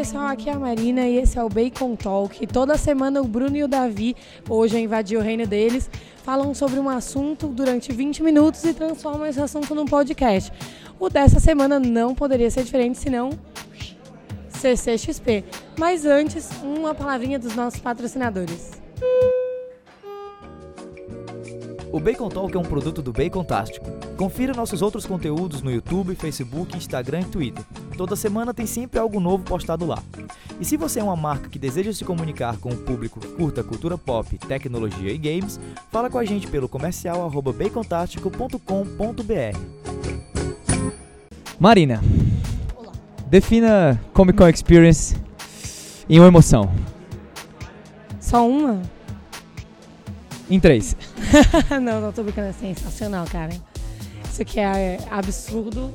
pessoal, aqui é a Marina e esse é o Bacon Talk. Toda semana o Bruno e o Davi, hoje eu invadi o reino deles, falam sobre um assunto durante 20 minutos e transformam esse assunto num podcast. O dessa semana não poderia ser diferente, senão CCXP. Mas antes, uma palavrinha dos nossos patrocinadores. O Bacon Talk é um produto do Bacon Tástico. Confira nossos outros conteúdos no YouTube, Facebook, Instagram e Twitter. Toda semana tem sempre algo novo postado lá. E se você é uma marca que deseja se comunicar com o público que curta cultura pop, tecnologia e games, fala com a gente pelo comercial bacontástico.com.br. Marina, defina Comic Con Experience em uma emoção. Só uma? Em três. não, não tô brincando, é sensacional, cara. Isso aqui é absurdo,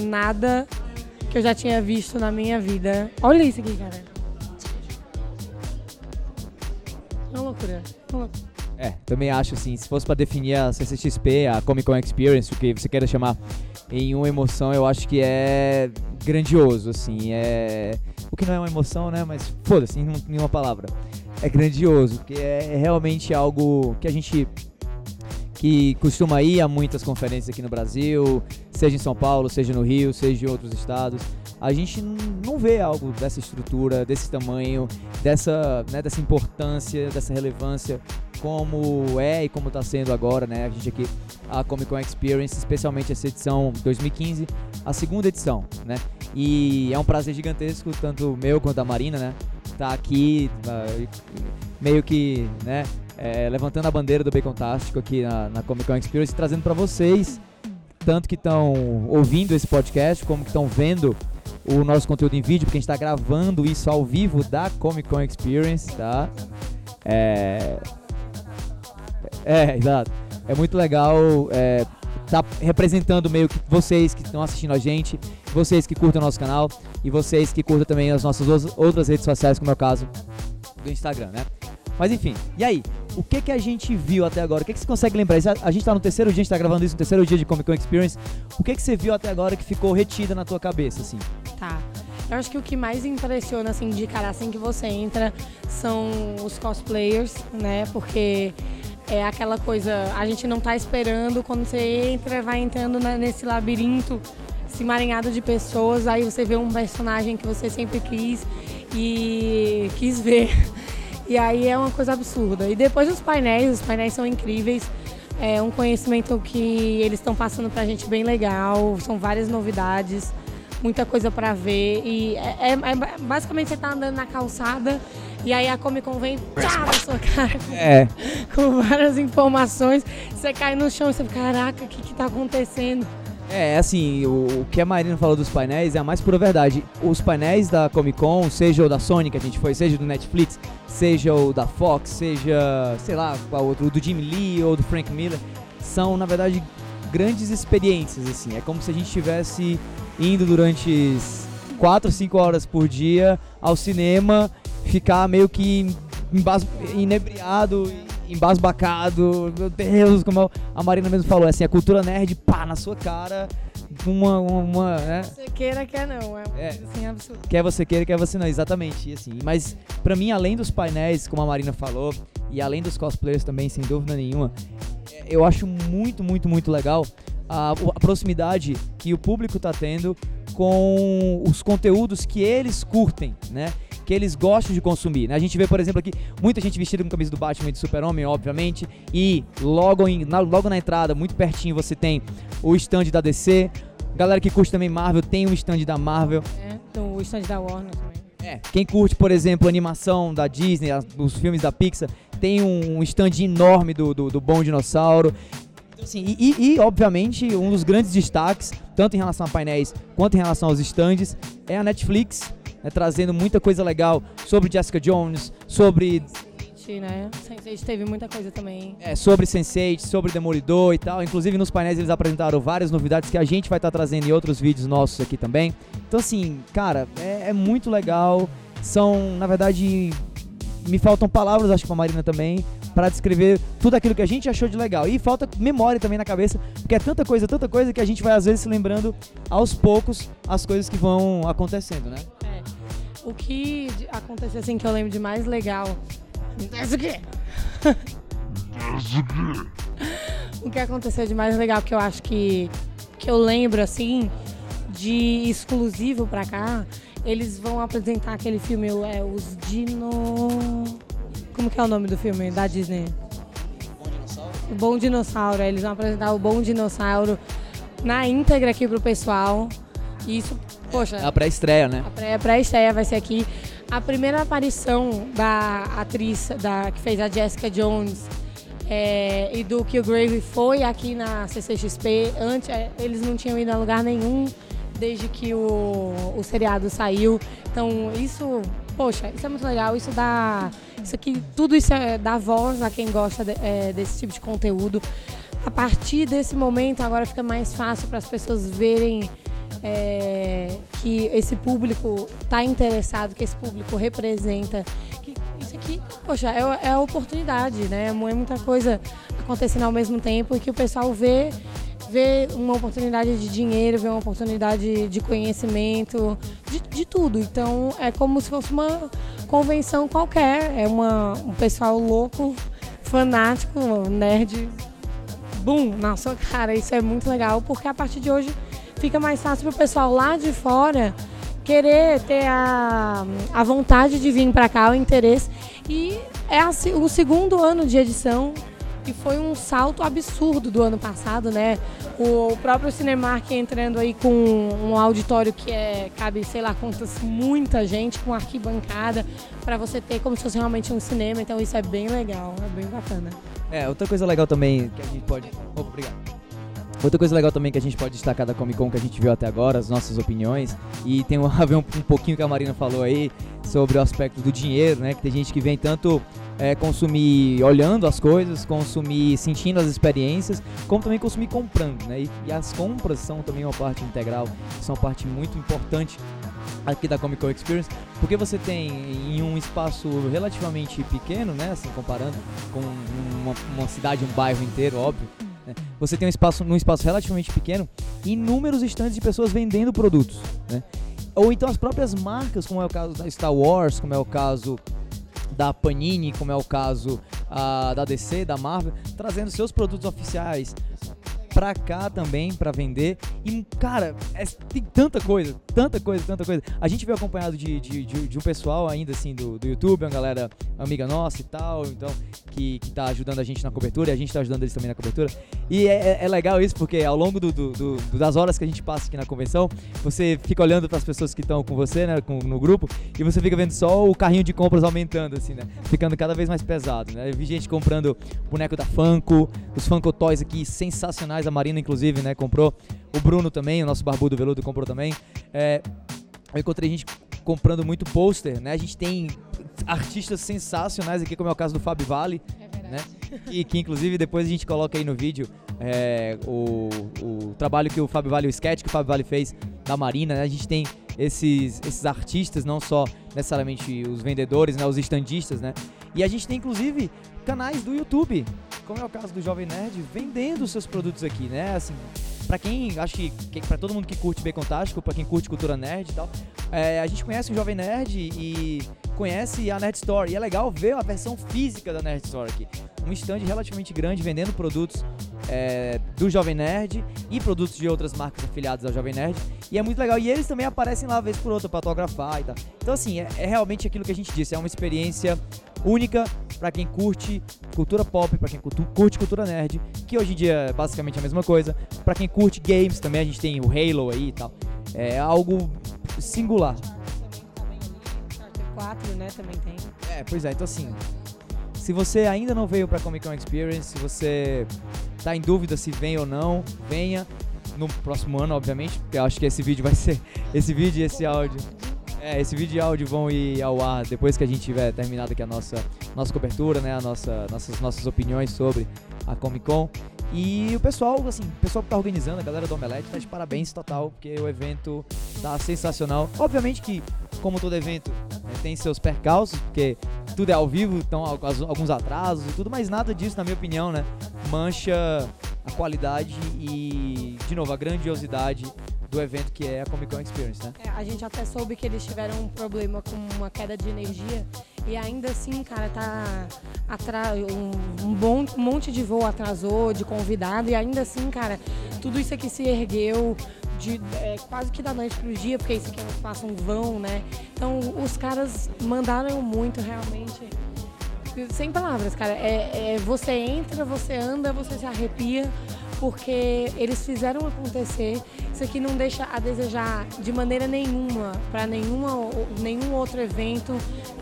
nada que eu já tinha visto na minha vida. Olha isso aqui, cara. É uma loucura. É uma loucura. É, também acho assim, se fosse para definir a CCXP, a Comic Con Experience, o que você queira chamar em uma emoção, eu acho que é grandioso, assim, é... O que não é uma emoção, né, mas foda-se, em nenhuma palavra é grandioso, porque é, é realmente algo que a gente que costuma ir a muitas conferências aqui no Brasil, seja em São Paulo, seja no Rio, seja em outros estados. A gente não vê algo dessa estrutura, desse tamanho, dessa, né, dessa importância, dessa relevância como é e como está sendo agora, né? A gente aqui, a Comic Con Experience, especialmente essa edição 2015, a segunda edição, né? E é um prazer gigantesco, tanto meu quanto da Marina, né? Tá aqui, uh, meio que, né? É, levantando a bandeira do Bacon Tástico aqui na, na Comic Con Experience, trazendo para vocês, tanto que estão ouvindo esse podcast, como que estão vendo o nosso conteúdo em vídeo, porque a gente está gravando isso ao vivo da Comic Con Experience, tá? É, é, exato. É muito legal é, tá representando meio que vocês que estão assistindo a gente, vocês que curtem o nosso canal e vocês que curtem também as nossas outras redes sociais, como é o caso do Instagram, né? Mas enfim, e aí? O que que a gente viu até agora? O que que você consegue lembrar? A gente tá no terceiro dia, a gente tá gravando isso no terceiro dia de Comic Con Experience. O que que você viu até agora que ficou retida na tua cabeça, assim? Tá. Eu acho que o que mais impressiona, assim, de cara assim que você entra são os cosplayers, né? Porque é aquela coisa, a gente não tá esperando, quando você entra, vai entrando nesse labirinto, esse marinhado de pessoas, aí você vê um personagem que você sempre quis e quis ver. E aí é uma coisa absurda. E depois os painéis, os painéis são incríveis. É um conhecimento que eles estão passando pra gente bem legal, são várias novidades, muita coisa para ver. E é, é, é, basicamente você tá andando na calçada e aí a Comic Con vem tchá, na sua cara com, é. com várias informações. Você cai no chão e você fica, caraca, o que, que tá acontecendo? É, assim, o, o, que a Marina falou dos painéis é a mais pura verdade. Os painéis da Comic Con, seja o da Sony que a gente foi, seja do Netflix, seja o da Fox, seja, sei lá, qual outro, do Jim Lee ou do Frank Miller, são, na verdade, grandes experiências, assim. É como se a gente estivesse indo durante 4, 5 horas por dia ao cinema ficar meio que inebriado, embasbacado. Meu Deus, como a Marina mesmo falou, assim, a cultura nerd, pá, na sua cara. Uma, uma, uma né? Você queira, quer não. É, é assim, absurdo. Quer você queira, quer você não, exatamente. E assim, mas para mim, além dos painéis, como a Marina falou, e além dos cosplayers também, sem dúvida nenhuma, eu acho muito, muito, muito legal a, a proximidade que o público tá tendo com os conteúdos que eles curtem, né? Que eles gostam de consumir. Né? A gente vê, por exemplo, aqui muita gente vestida com camisa do Batman e do Super-Homem, obviamente, e logo, em, na, logo na entrada, muito pertinho, você tem o stand da DC. Galera que curte também Marvel tem um stand da Marvel. É, o stand da Warner também. É, quem curte, por exemplo, animação da Disney, os filmes da Pixar, tem um stand enorme do, do, do Bom Dinossauro. Assim, e, e, obviamente, um dos grandes destaques, tanto em relação a painéis quanto em relação aos stands, é a Netflix, né, trazendo muita coisa legal sobre Jessica Jones, sobre né? Sense8 teve muita coisa também. É, sobre Sense8, sobre Demolidor e tal. Inclusive nos painéis eles apresentaram várias novidades que a gente vai estar tá trazendo em outros vídeos nossos aqui também. Então assim, cara, é, é muito legal. São, na verdade, me faltam palavras, acho que pra Marina também, para descrever tudo aquilo que a gente achou de legal. E falta memória também na cabeça, porque é tanta coisa, tanta coisa que a gente vai às vezes se lembrando aos poucos as coisas que vão acontecendo, né? O que aconteceu assim que eu lembro de mais legal. Acontece o quê? o que aconteceu de mais legal que eu acho que que eu lembro assim de exclusivo pra cá, eles vão apresentar aquele filme é os Dino Como que é o nome do filme da Disney? O Bom Dinossauro. Eles vão apresentar o Bom Dinossauro na íntegra aqui pro pessoal. E isso, poxa, É a pré-estreia, né? a pré- pré-estreia vai ser aqui. A primeira aparição da atriz da, que fez a Jessica Jones é, e do Killgrave foi aqui na CCXP. Antes, é, eles não tinham ido a lugar nenhum desde que o, o seriado saiu. Então, isso, poxa, isso é muito legal. Isso dá. Isso aqui, tudo isso é, dá voz a quem gosta de- é, desse tipo de conteúdo. A partir desse momento, agora fica mais fácil para as pessoas verem é, que esse público está interessado, que esse público representa. Que isso aqui, poxa, é, é oportunidade, né? É muita coisa acontecendo ao mesmo tempo e que o pessoal vê, vê uma oportunidade de dinheiro, vê uma oportunidade de conhecimento, de, de tudo. Então é como se fosse uma convenção qualquer. É uma, um pessoal louco, fanático, nerd boom na sua cara. Isso é muito legal, porque a partir de hoje fica mais fácil para o pessoal lá de fora querer ter a, a vontade de vir para cá, o interesse. E é a o segundo ano de edição e foi um salto absurdo do ano passado, né? O próprio Cinemark entrando aí com um auditório que é, cabe, sei lá quantas, muita gente, com arquibancada, para você ter como se fosse realmente um cinema. Então isso é bem legal, é bem bacana. É, outra coisa legal também que a gente pode. Obrigado. Outra coisa legal também que a gente pode destacar da Comic Con que a gente viu até agora, as nossas opiniões, e tem a ver um, um pouquinho que a Marina falou aí sobre o aspecto do dinheiro, né? Que tem gente que vem tanto é, consumir olhando as coisas, consumir sentindo as experiências, como também consumir comprando, né? E, e as compras são também uma parte integral, são uma parte muito importante aqui da Comic Con Experience, porque você tem em um espaço relativamente pequeno, né, assim comparando com uma, uma cidade, um bairro inteiro, óbvio, né, você tem um espaço num espaço relativamente pequeno, inúmeros estandes de pessoas vendendo produtos, né? Ou então as próprias marcas, como é o caso da Star Wars, como é o caso da Panini, como é o caso ah, da DC, da Marvel, trazendo seus produtos oficiais pra cá também pra vender. E, cara, é- tem tanta coisa, tanta coisa, tanta coisa. A gente veio acompanhado de, de, de- de um pessoal ainda assim do, do YouTube, uma galera amiga nossa e tal, então, que, que tá ajudando a gente na cobertura e a gente tá ajudando eles também na cobertura. E é, é- é legal isso, porque ao longo do- do- do- das horas que a gente passa aqui na convenção, você fica olhando para as pessoas que estão com você, né, com- no grupo, e você fica vendo só o carrinho de compras aumentando, assim, né? Ficando cada vez mais pesado, né? Eu vi gente comprando boneco da Funko, os Funko Toys aqui sensacionais, a Marina, inclusive, né, comprou. O Bruno também, o nosso barbudo veludo, comprou também. É, eu encontrei gente comprando muito pôster, né? A gente tem artistas sensacionais aqui, como é o caso do Fábio Vale, né? Que, que inclusive depois a gente coloca aí no vídeo é, o, o trabalho que o Fábio Vale, o sketch que o Fábio Vale fez da Marina, né? A gente tem esses, esses artistas, não só necessariamente os vendedores, né? Os estandistas, né? E a gente tem inclusive canais do YouTube, como é o caso do Jovem Nerd, vendendo seus produtos aqui, né? Assim, Pra quem, acho que, para todo mundo que curte Bacon Tástico, pra quem curte cultura nerd e tal, é, a gente conhece o Jovem Nerd e conhece a Nerd Store. E é legal ver a versão física da Nerd Store aqui. Um stand relativamente grande vendendo produtos é, do Jovem Nerd e produtos de outras marcas afiliadas ao Jovem Nerd. E é muito legal. E eles também aparecem lá vez por outra pra autografar e tal. Então, assim, é, é realmente aquilo que a gente disse. É uma experiência única pra quem curte cultura pop, pra quem curte cultura nerd, que hoje em dia é basicamente a mesma coisa. Pra quem curte games também, a gente tem o Halo aí e tal. É algo singular. Charter 4, né, também tem. É, pois é, então assim, se você ainda não veio pra Comic Con Experience, se você tá em dúvida se vem ou não, venha no próximo ano, obviamente, porque eu acho que esse vídeo vai ser, esse vídeo e esse áudio, é, esse vídeo e áudio vão ir ao ar depois que a gente tiver terminado aqui a nossa, nossa cobertura, né, a nossa, nossas, nossas opiniões sobre a Comic Con. E o pessoal, assim, o pessoal que tá organizando, a galera do Omelete, tá de parabéns total, porque o evento tá sensacional. Obviamente que, como todo evento, né, tem seus percalços, porque tudo é ao vivo, então alguns atrasos e tudo, mas nada disso, na minha opinião, né, mancha a qualidade e, de novo, a grandiosidade do evento que é a Comic Con Experience, né? É, a gente até soube que eles tiveram um problema com uma queda de energia e ainda assim, cara, tá atra... um, um bom um monte de voo atrasou, de convidado e ainda assim, cara, tudo isso aqui se ergueu de é, quase que da noite pro dia, porque isso aqui é um espaço um vão, né? Então os caras mandaram muito realmente. Sem palavras, cara. É, é, você entra, você anda, você se arrepia, porque eles fizeram acontecer. Isso aqui não deixa a desejar de maneira nenhuma para nenhuma nenhum outro evento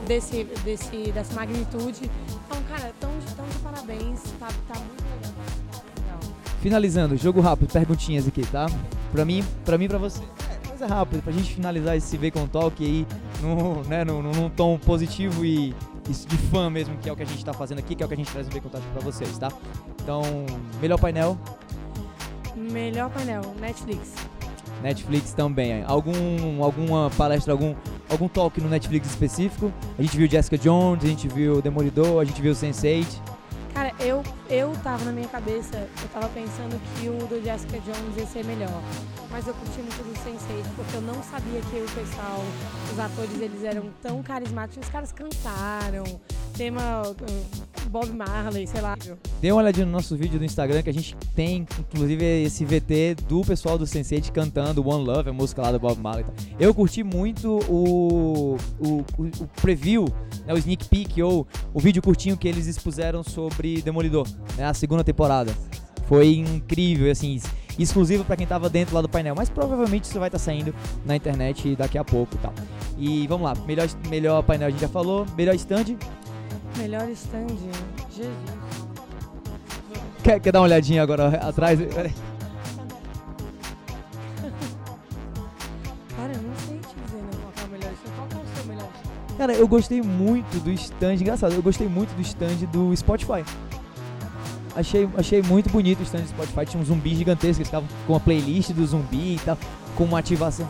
desse, desse, dessa magnitude. Então, cara, tão, tão de parabéns. Tá, tá muito legal. Finalizando, jogo rápido, perguntinhas aqui, tá? Pra mim, pra mim e pra você. É, coisa rápida, pra gente finalizar esse Bacon Talk aí num, né, num, num tom positivo e isso de fã mesmo, que é o que a gente tá fazendo aqui, que é o que a gente traz no Bacon Talk pra vocês, tá? Então, melhor painel? Melhor painel, Netflix. Netflix também. Algum, alguma palestra, algum, algum talk no Netflix específico? A gente viu Jessica Jones, a gente viu Demolidor, a gente viu Sense8. Eu, tava na minha cabeça, eu tava pensando que o do Jessica Jones ia ser melhor. Mas eu curti muito do Sense8, porque eu não sabia que o pessoal, os atores, eles eram tão carismáticos. Os caras cantaram, tema Bob Marley, sei lá. Dê uma olhadinha no nosso vídeo do Instagram, que a gente tem, inclusive, esse VT do pessoal do Sense8 cantando One Love, a música lá do Bob Marley. Eu curti muito o, o, o, o preview, né, o sneak peek, ou o vídeo curtinho que eles expuseram sobre Demolidor, né, a segunda temporada. Foi incrível, assim, exclusivo para quem tava dentro lá do painel, mas provavelmente isso vai estar tá saindo na internet daqui a pouco e tal. E vamos lá, melhor, melhor painel a gente já falou, melhor stand? Melhor stand, Jesus. Quer, quer dar uma olhadinha agora atrás? Cara, eu não sei te dizer né, qual é o melhor stand. Qual é o seu melhor stand? Cara, eu gostei muito do stand, engraçado, eu gostei muito do stand do Spotify. Achei, achei muito bonito o stand do Spotify. Tinha um zumbi gigantesco, eles ficavam com uma playlist do zumbi e tal, com uma ativação.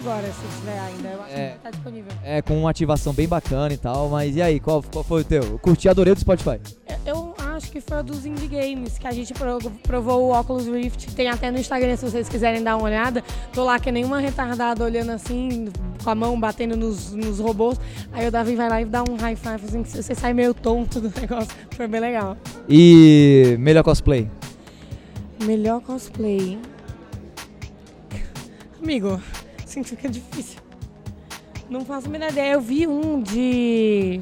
Agora se tiver ainda, eu acho É. que tá disponível. É, com uma ativação bem bacana e tal. Mas e aí, qual, qual foi o teu? Eu curti, adorei do Spotify. Eu, eu acho que foi a dos Indie Games, que a gente pro- provou o Oculus Rift. Tem até no Instagram, se vocês quiserem dar uma olhada. Tô lá que nem uma retardada olhando assim, com a mão batendo nos, nos robôs. Aí o Davi vai lá e dá um high five, assim, que você sai meio tonto do negócio. Foi bem legal. E melhor cosplay? Melhor cosplay. Amigo, assim fica difícil. Não faço a menor ideia. Eu vi um de.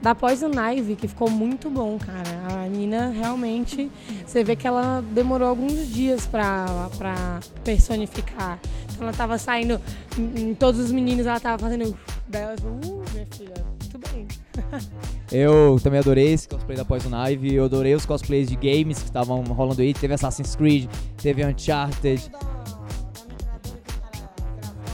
Da Poison Ivy, que ficou muito bom, cara. A menina realmente. Você vê que ela demorou alguns dias pra, pra personificar. Então ela tava saindo. Em, todos os meninos, ela tava fazendo. Daí ela uh, minha filha, muito bem. Eu também adorei esse cosplay da Poison Ivy. Eu adorei os cosplays de games que estavam rolando aí. Teve Assassin's Creed, teve Uncharted.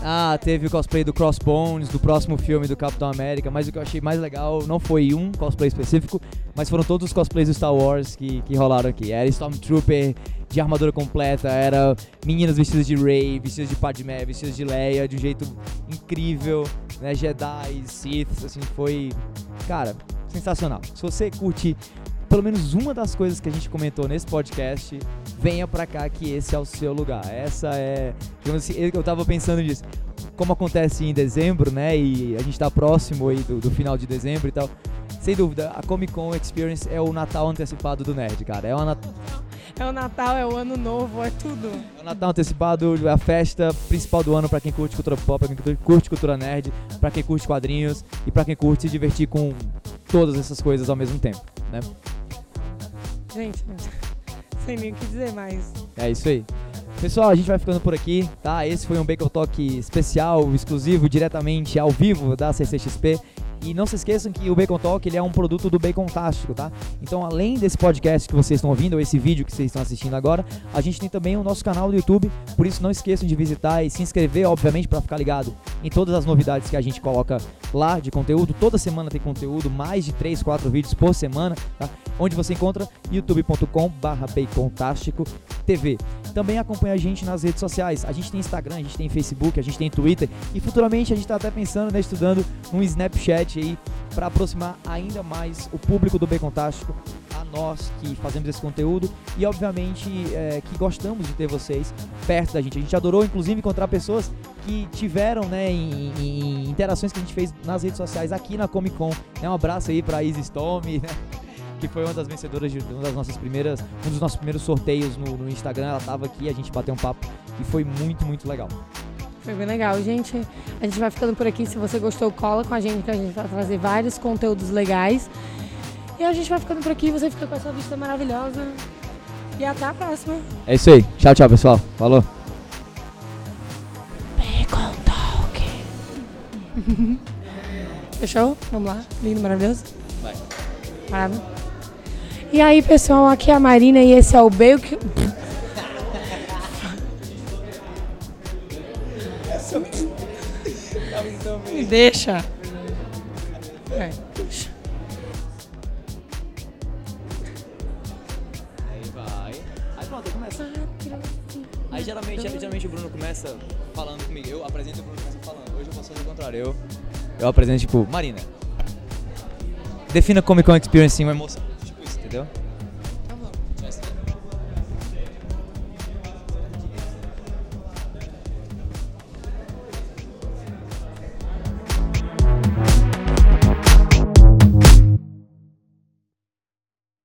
Ah, teve o cosplay do Crossbones, do próximo filme do Capitão América, mas o que eu achei mais legal não foi um cosplay específico, mas foram todos os cosplays do Star Wars que, que rolaram aqui. Era Stormtrooper de armadura completa, era meninas vestidas de Rey, vestidas de Padmé, vestidas de Leia, de um jeito incrível, né? Jedi, Sith, assim, foi, cara, sensacional. Se você curte pelo menos uma das coisas que a gente comentou nesse podcast, venha pra cá que esse é o seu lugar. Essa é, digamos assim, eu tava pensando nisso. Como acontece em dezembro, né? E a gente tá próximo aí do, do final de dezembro e tal. Sem dúvida, a Comic Con Experience é o Natal antecipado do Nerd, cara. É o, Nat É o Natal, é o Ano Novo, é tudo. é o Natal antecipado, é a festa principal do ano pra quem curte cultura pop, pra quem curte cultura nerd, pra quem curte quadrinhos e pra quem curte se divertir com todas essas coisas ao mesmo tempo, né? Gente, sem nem o que dizer mais. É isso aí. Pessoal, a gente vai ficando por aqui, tá? Esse foi um Bacon Talk especial, exclusivo, diretamente ao vivo da CCXP. E não se esqueçam que o Bacon Talk ele é um produto do Bacon Tástico, tá? Então, além desse podcast que vocês estão ouvindo, ou esse vídeo que vocês estão assistindo agora, a gente tem também o nosso canal do YouTube. Por isso, não esqueçam de visitar e se inscrever, obviamente, para ficar ligado em todas as novidades que a gente coloca lá de conteúdo. Toda semana tem conteúdo, mais de 3, 4 vídeos por semana, tá? Onde você encontra youtube.com/bacontástico TV. Também acompanha a gente nas redes sociais. A gente tem Instagram, a gente tem Facebook, a gente tem Twitter e futuramente a gente está até pensando, né, estudando um Snapchat aí para aproximar ainda mais o público do Bacon Tástico a nós que fazemos esse conteúdo e, obviamente, é, que gostamos de ter vocês perto da gente. A gente adorou, inclusive, encontrar pessoas que tiveram, né, em, em interações que a gente fez nas redes sociais aqui na Comic Con. Um abraço aí pra Easy Storm, né? Que foi uma das vencedoras de uma das nossas primeiras, um dos nossos primeiros sorteios no, no Instagram. Ela tava aqui, a gente bateu um papo e foi muito, muito legal. Foi bem legal, gente. A gente vai ficando por aqui. Se você gostou, cola com a gente que a gente vai trazer vários conteúdos legais. E a gente vai ficando por aqui. Você fica com essa vista maravilhosa. E até a próxima. É isso aí. Tchau, tchau, pessoal. Falou. Bacon Talk. Fechou? Vamos lá. Lindo, maravilhoso. Vai. Parado. E aí, pessoal, aqui é a Marina e esse é o Bacon. Me deixa. É. Aí vai. Aí pronto, começa. Aí geralmente, geralmente o Bruno começa falando comigo. Eu apresento e o Bruno começa falando. Hoje eu posso fazer o contrário. Eu, eu apresento tipo, Marina. Defina Comic Con Experience em uma emoção. Entendeu?